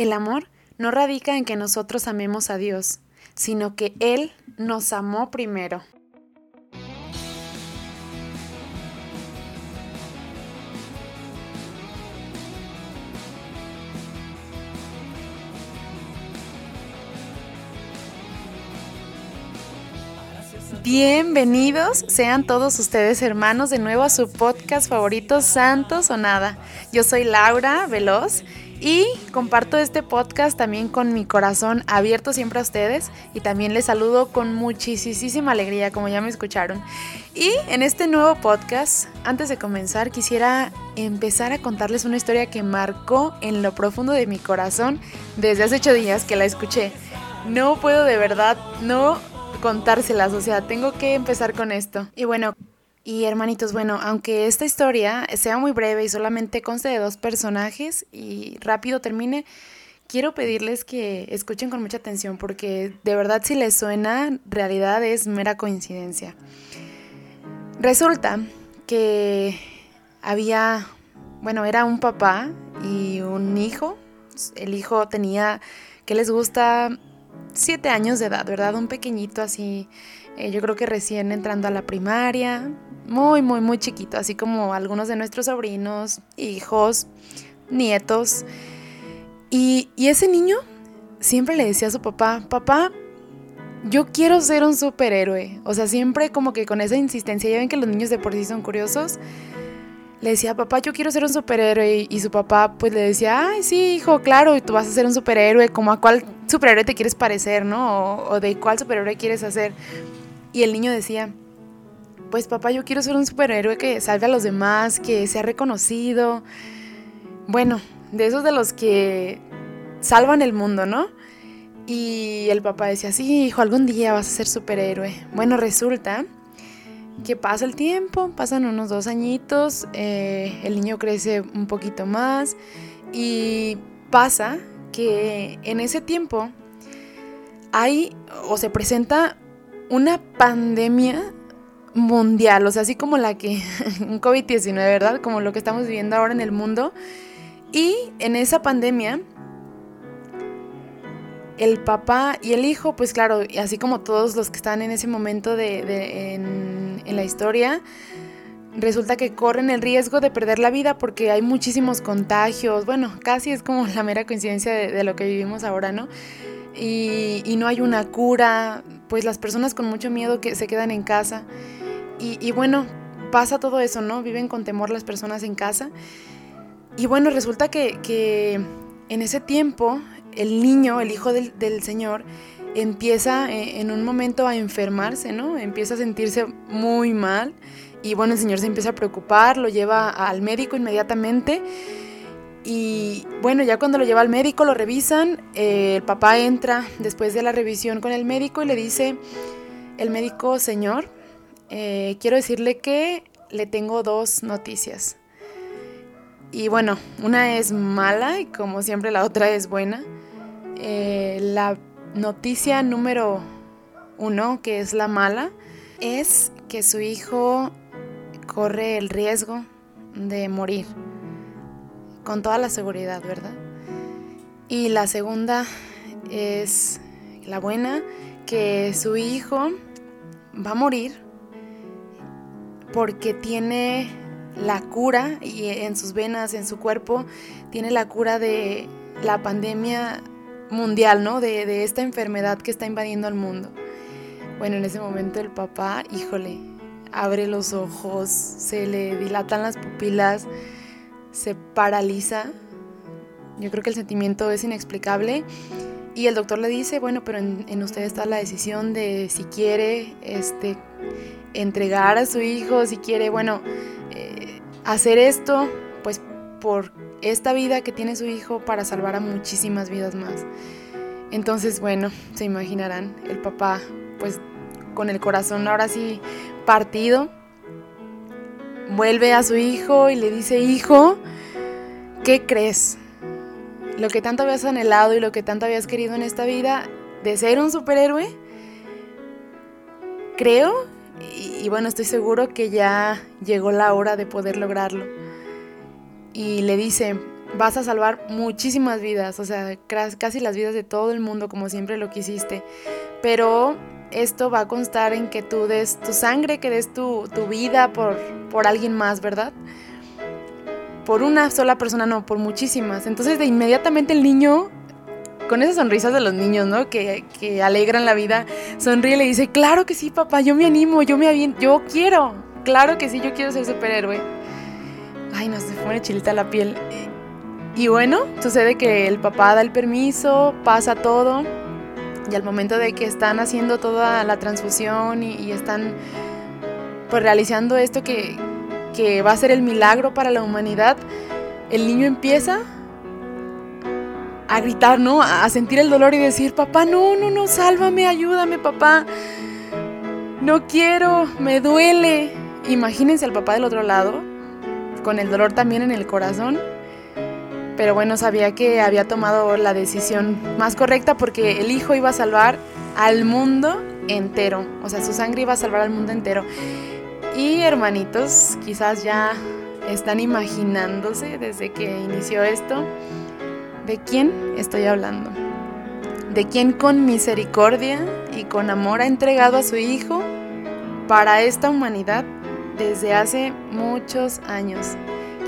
El amor no radica en que nosotros amemos a Dios, sino que Él nos amó primero. Bienvenidos sean todos ustedes hermanos de nuevo a su podcast favorito Santos o Nada. Yo soy Laura Veloz y comparto este podcast también con mi corazón abierto siempre a ustedes y también les saludo con muchísima alegría como ya me escucharon. Y en este nuevo podcast, antes de comenzar, quisiera empezar a contarles una historia que marcó en lo profundo de mi corazón desde hace ocho días que la escuché. No puedo de verdad, no contárselas, o sea, tengo que empezar con esto. Y bueno, y hermanitos, bueno, aunque esta historia sea muy breve y solamente conste de dos personajes y rápido termine, quiero pedirles que escuchen con mucha atención porque de verdad si les suena, realidad es mera coincidencia. Resulta que había, bueno, era un papá y un hijo. El hijo tenía, ¿qué les gusta? siete años de edad, ¿verdad? Un pequeñito así, eh, yo creo que recién entrando a la primaria, muy, muy, muy chiquito, así como algunos de nuestros sobrinos, hijos, nietos. Y, y ese niño siempre le decía a su papá, papá, yo quiero ser un superhéroe. O sea, siempre como que con esa insistencia, ya ven que los niños de por sí son curiosos le decía, papá, yo quiero ser un superhéroe. Y su papá pues le decía, ay, sí, hijo, claro, y tú vas a ser un superhéroe, como a cuál superhéroe te quieres parecer, ¿no? O, de cuál superhéroe quieres hacer. Y el niño decía, pues papá, yo quiero ser un superhéroe que salve a los demás, que sea reconocido. Bueno, de esos de los que salvan el mundo, ¿no? Y el papá decía, sí, hijo, algún día vas a ser superhéroe. Bueno, resulta que pasa el tiempo, pasan unos dos añitos, eh, el niño crece un poquito más y pasa que en ese tiempo hay o se presenta una pandemia mundial, o sea, así como la que, un COVID-19, ¿verdad? Como lo que estamos viviendo ahora en el mundo. Y en esa pandemia el papá y el hijo, pues claro, así como todos los que están en ese momento de, en, la historia, resulta que corren el riesgo de perder la vida porque hay muchísimos contagios. Bueno, casi es como la mera coincidencia de, lo que vivimos ahora, ¿no? Y, no hay una cura, pues las personas con mucho miedo que se quedan en casa. Y, bueno, pasa todo eso, ¿no? Viven con temor las personas en casa. Y bueno, resulta que, que en ese tiempo el niño, el hijo del, Señor, empieza eh, en un momento a enfermarse, ¿no? Empieza a sentirse muy mal y bueno, el Señor se empieza a preocupar, lo lleva al médico inmediatamente y bueno, ya cuando lo lleva al médico lo revisan, eh, el papá entra después de la revisión con el médico y le dice, el médico, Señor, eh, quiero decirle que le tengo dos noticias. Y bueno, una es mala y como siempre la otra es buena. Eh, la noticia número uno, que es la mala, es que su hijo corre el riesgo de morir. Con toda la seguridad, ¿verdad? Y la segunda es la buena, que su hijo va a morir porque tiene la cura y en sus venas, en su cuerpo, tiene la cura de la pandemia mundial, ¿no? De, esta enfermedad que está invadiendo al mundo. Bueno, en ese momento el papá, híjole, abre los ojos, se le dilatan las pupilas, se paraliza. Yo creo que el sentimiento es inexplicable. Y el doctor le dice, bueno, pero en, usted está la decisión de si quiere este, entregar a su hijo, si quiere, bueno, hacer esto, pues por esta vida que tiene su hijo para salvar a muchísimas vidas más. Entonces, bueno, se imaginarán, el papá, pues con el corazón ahora sí partido, vuelve a su hijo y le dice, hijo, ¿qué crees? Lo que tanto habías anhelado y lo que tanto habías querido en esta vida, de ser un superhéroe, creo y, bueno, estoy seguro que ya llegó la hora de poder lograrlo. Y le dice, vas a salvar muchísimas vidas, o sea, casi las vidas de todo el mundo como siempre lo quisiste. Pero esto va a constar en que tú des tu sangre, que des tu, vida por, por alguien más, ¿verdad? Por una sola persona, no, por muchísimas. Entonces de inmediatamente el niño, con esas sonrisas de los niños, ¿no? Que, que alegran la vida, sonríe y le dice, claro que sí, papá, yo me animo, yo me aviento, yo quiero, claro que sí, yo quiero ser superhéroe. Ay, no, se pone chilita la piel. Y bueno, sucede que el papá da el permiso, pasa todo y al momento de que están haciendo toda la transfusión y, están pues realizando esto que, que va a ser el milagro para la humanidad, el niño empieza a gritar, ¿no? A sentir el dolor y decir, papá, no, no, no, sálvame, ayúdame, papá. No quiero, me duele. Imagínense al papá del otro lado, con el dolor también en el corazón, pero bueno, sabía que había tomado la decisión más correcta porque el hijo iba a salvar al mundo entero, o sea, su sangre iba a salvar al mundo entero. Y hermanitos, quizás ya están imaginándose desde que inició esto de quién estoy hablando. De quién con misericordia y con amor ha entregado a su hijo para esta humanidad desde hace muchos años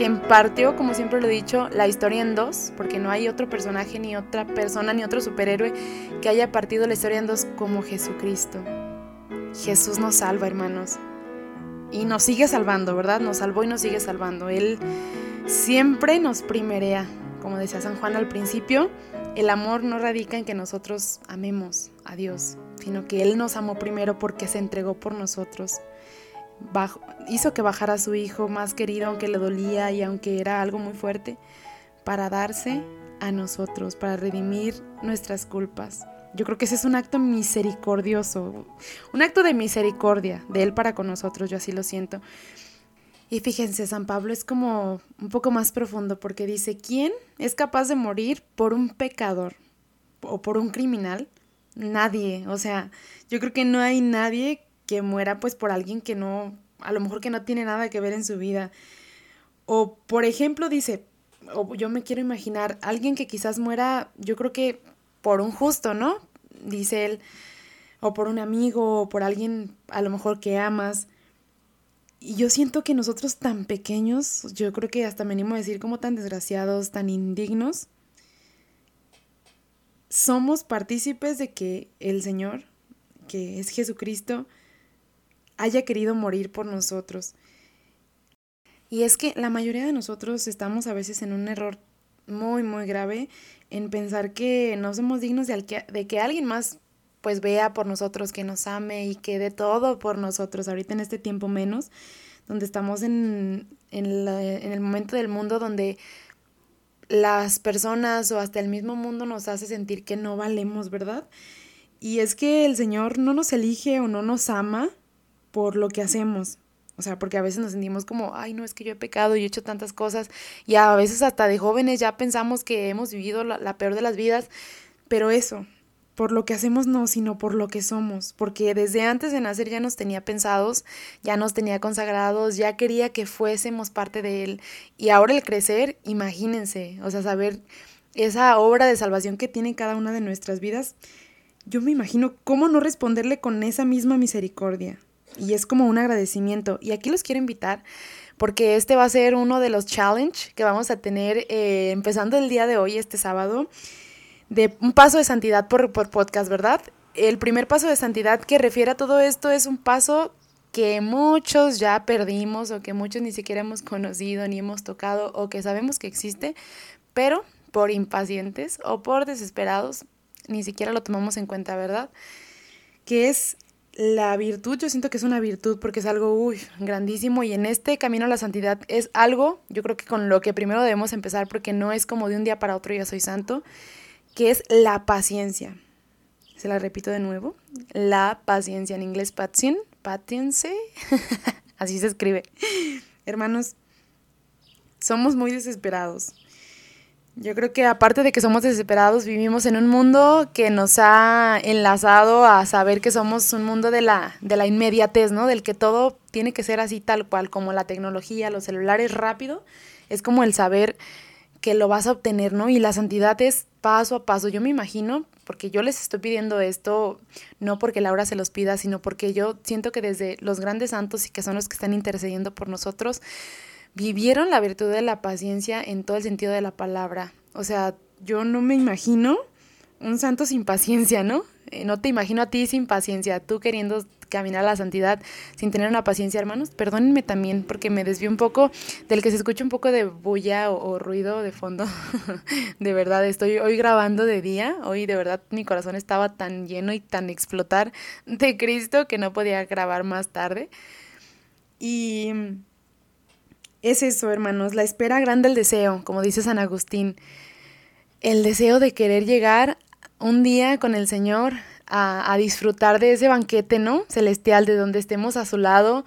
quien partió, como siempre lo he dicho, la historia en dos, porque no hay otro personaje, ni otra persona, ni otro superhéroe que haya partido la historia en dos como Jesucristo. Jesús nos salva, hermanos. Y nos sigue salvando, ¿verdad? Nos salvó y nos sigue salvando. Él siempre nos primerea. Como decía San Juan al principio, el amor no radica en que nosotros amemos a Dios, sino que Él nos amó primero porque se entregó por nosotros hizo que bajara a su hijo más querido, aunque le dolía y aunque era algo muy fuerte, para darse a nosotros, para redimir nuestras culpas. Yo creo que ese es un acto misericordioso, un acto de misericordia de Él para con nosotros, yo así lo siento. Y fíjense, San Pablo es como un poco más profundo porque dice, ¿quién es capaz de morir por un pecador o por un criminal? Nadie, o sea, yo creo que no hay nadie que muera pues por alguien que no, a lo mejor que no tiene nada que ver en su vida. O por ejemplo dice, o yo me quiero imaginar, alguien que quizás muera, yo creo que por un justo, ¿no? Dice él, o por un amigo, o por alguien a lo mejor que amas. Y yo siento que nosotros tan pequeños, yo creo que hasta me animo a decir como tan desgraciados, tan indignos, somos partícipes de que el Señor, que es Jesucristo, haya querido morir por nosotros. Y es que la mayoría de nosotros estamos a veces en un error muy, muy grave en pensar que no somos dignos de, que alguien más pues vea por nosotros, que nos ame y que dé todo por nosotros, ahorita en este tiempo menos, donde estamos en, en el momento del mundo donde las personas o hasta el mismo mundo nos hace sentir que no valemos, ¿verdad? Y es que el Señor no nos elige o no nos ama por lo que hacemos. O sea, porque a veces nos sentimos como, ay, no, es que yo he pecado y he hecho tantas cosas. Y a veces hasta de jóvenes ya pensamos que hemos vivido la, peor de las vidas. Pero eso, por lo que hacemos no, sino por lo que somos. Porque desde antes de nacer ya nos tenía pensados, ya nos tenía consagrados, ya quería que fuésemos parte de Él. Y ahora el crecer, imagínense, o sea, saber esa obra de salvación que tiene cada una de nuestras vidas. Yo me imagino cómo no responderle con esa misma misericordia y es como un agradecimiento. Y aquí los quiero invitar porque este va a ser uno de los challenge que vamos a tener eh, empezando el día de hoy, este sábado, de un paso de santidad por, por podcast, ¿verdad? El primer paso de santidad que refiere a todo esto es un paso que muchos ya perdimos o que muchos ni siquiera hemos conocido ni hemos tocado o que sabemos que existe, pero por impacientes o por desesperados ni siquiera lo tomamos en cuenta, ¿verdad? Que es la virtud, yo siento que es una virtud porque es algo grandísimo y en este camino a la santidad es algo, yo creo que con lo que primero debemos empezar porque no es como de un día para otro ya soy santo, que es la paciencia. Se la repito de nuevo, la paciencia en inglés patien, patience, así se escribe. Hermanos, somos muy desesperados. Yo creo que aparte de que somos desesperados, vivimos en un mundo que nos ha enlazado a saber que somos un mundo de la, de la inmediatez, ¿no? Del que todo tiene que ser así tal cual, como la tecnología, los celulares rápido. Es como el saber que lo vas a obtener, ¿no? Y la santidad es paso a paso. Yo me imagino, porque yo les estoy pidiendo esto, no porque Laura se los pida, sino porque yo siento que desde los grandes santos y que son los que están intercediendo por nosotros, vivieron la virtud de la paciencia en todo el sentido de la palabra. O sea, yo no me imagino un santo sin paciencia, ¿no? Eh, no te imagino a ti sin paciencia, tú queriendo caminar a la santidad sin tener una paciencia, hermanos. Perdónenme también porque me desvío un poco del que se escucha un poco de bulla o, ruido de fondo. de verdad, estoy hoy grabando de día. Hoy de verdad mi corazón estaba tan lleno y tan explotar de Cristo que no podía grabar más tarde. Y es eso, hermanos, la espera grande el deseo, como dice San Agustín. El deseo de querer llegar un día con el Señor a, disfrutar de ese banquete, ¿no? Celestial, de donde estemos a su lado,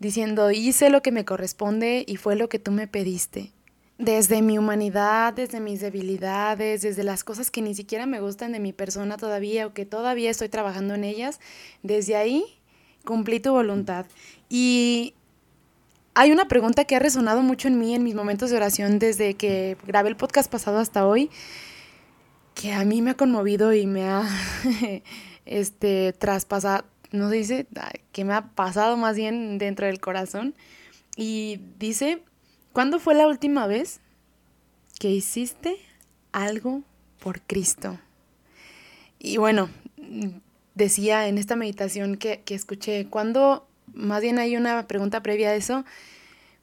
diciendo, hice lo que me corresponde y fue lo que tú me pediste. Desde mi humanidad, desde mis debilidades, desde las cosas que ni siquiera me gustan de mi persona todavía o que todavía estoy trabajando en ellas, desde ahí cumplí tu voluntad. Y hay una pregunta que ha resonado mucho en mí en mis momentos de oración desde que grabé el podcast pasado hasta hoy que a mí me ha conmovido y me ha este, traspasado, no se dice, que me ha pasado más bien dentro del corazón. Y dice, ¿cuándo fue la última vez que hiciste algo por Cristo? Y bueno, decía en esta meditación que, que escuché, ¿cuándo, más bien hay una pregunta previa a eso,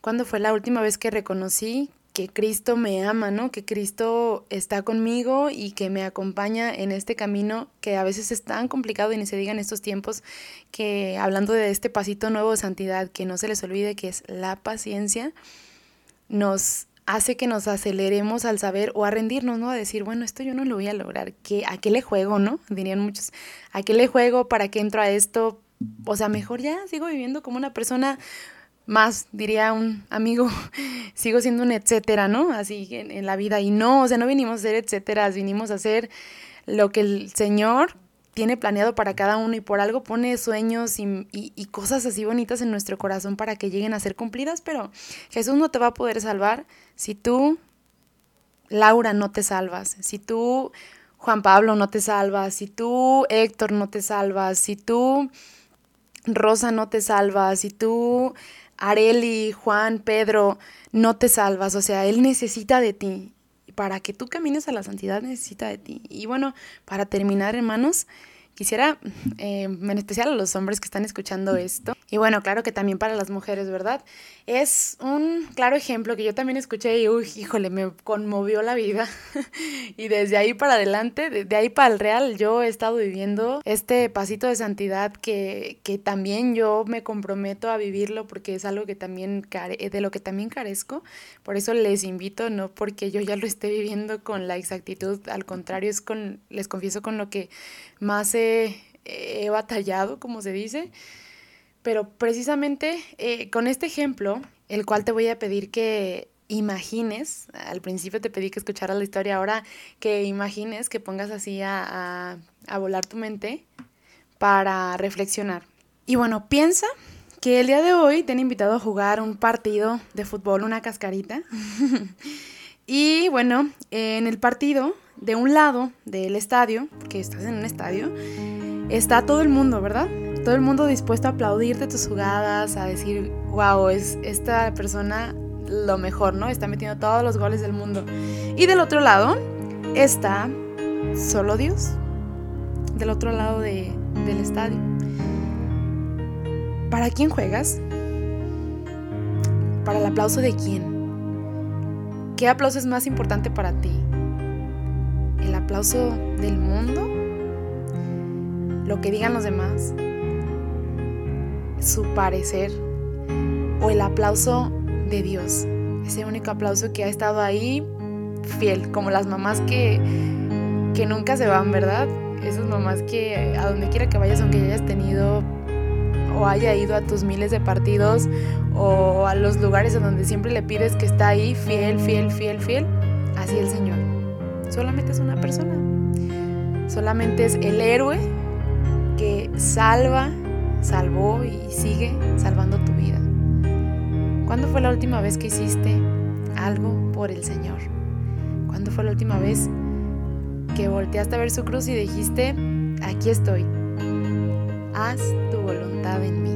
¿cuándo fue la última vez que reconocí que Cristo me ama, ¿no? Que Cristo está conmigo y que me acompaña en este camino que a veces es tan complicado y ni se diga en estos tiempos que hablando de este pasito nuevo de santidad, que no se les olvide que es la paciencia, nos hace que nos aceleremos al saber o a rendirnos, ¿no? A decir, bueno, esto yo no lo voy a lograr, ¿Qué, ¿a qué le juego, no? Dirían muchos, ¿a qué le juego? ¿Para qué entro a esto? O sea, mejor ya sigo viviendo como una persona más, diría un amigo, sigo siendo un etcétera, ¿no? Así en, la vida. Y no, o sea, no vinimos a ser etcéteras, vinimos a hacer lo que el Señor tiene planeado para cada uno y por algo pone sueños y, y, cosas así bonitas en nuestro corazón para que lleguen a ser cumplidas, pero Jesús no te va a poder salvar si tú, Laura, no te salvas, si tú, Juan Pablo, no te salvas, si tú, Héctor, no te salvas, si tú, Rosa, no te salvas, si tú, Areli, Juan, Pedro, no te salvas, o sea, Él necesita de ti. Para que tú camines a la santidad necesita de ti. Y bueno, para terminar, hermanos, quisiera, eh, en especial a los hombres que están escuchando esto, y bueno, claro que también para las mujeres, ¿verdad? Es un claro ejemplo que yo también escuché y, uy, híjole, me conmovió la vida. y desde ahí para adelante, de, ahí para el real, yo he estado viviendo este pasito de santidad que, que también yo me comprometo a vivirlo porque es algo que también care de lo que también carezco. Por eso les invito, no porque yo ya lo esté viviendo con la exactitud, al contrario, es con, les confieso, con lo que más he, he batallado, como se dice. Pero precisamente eh, con este ejemplo, el cual te voy a pedir que imagines, al principio te pedí que escucharas la historia, ahora que imagines, que pongas así a, a volar tu mente para reflexionar. Y bueno, piensa que el día de hoy te han invitado a jugar un partido de fútbol, una cascarita. y bueno, en el partido, de un lado del estadio, que estás en un estadio, está todo el mundo, ¿verdad? Todo el mundo dispuesto a aplaudirte tus jugadas, a decir, wow, es esta persona lo mejor, ¿no? Está metiendo todos los goles del mundo. Y del otro lado está solo Dios, del otro lado del estadio. ¿Para quién juegas? ¿Para el aplauso de quién? ¿Qué aplauso es más importante para ti? ¿El aplauso del mundo? ¿Lo que digan los demás? Su parecer o el aplauso de Dios. Ese único aplauso que ha estado ahí fiel, como las mamás que, que nunca se van, ¿verdad? Esas mamás que a donde quiera que vayas, aunque ya hayas tenido o haya ido a tus miles de partidos o a los lugares en donde siempre le pides que está ahí, fiel, fiel, fiel, fiel, así el Señor. Solamente es una persona. Solamente es el héroe que salva salvó y sigue salvando tu vida. ¿Cuándo fue la última vez que hiciste algo por el Señor? fue la última vez que volteaste a ver su cruz y dijiste, aquí estoy, haz tu voluntad en mí.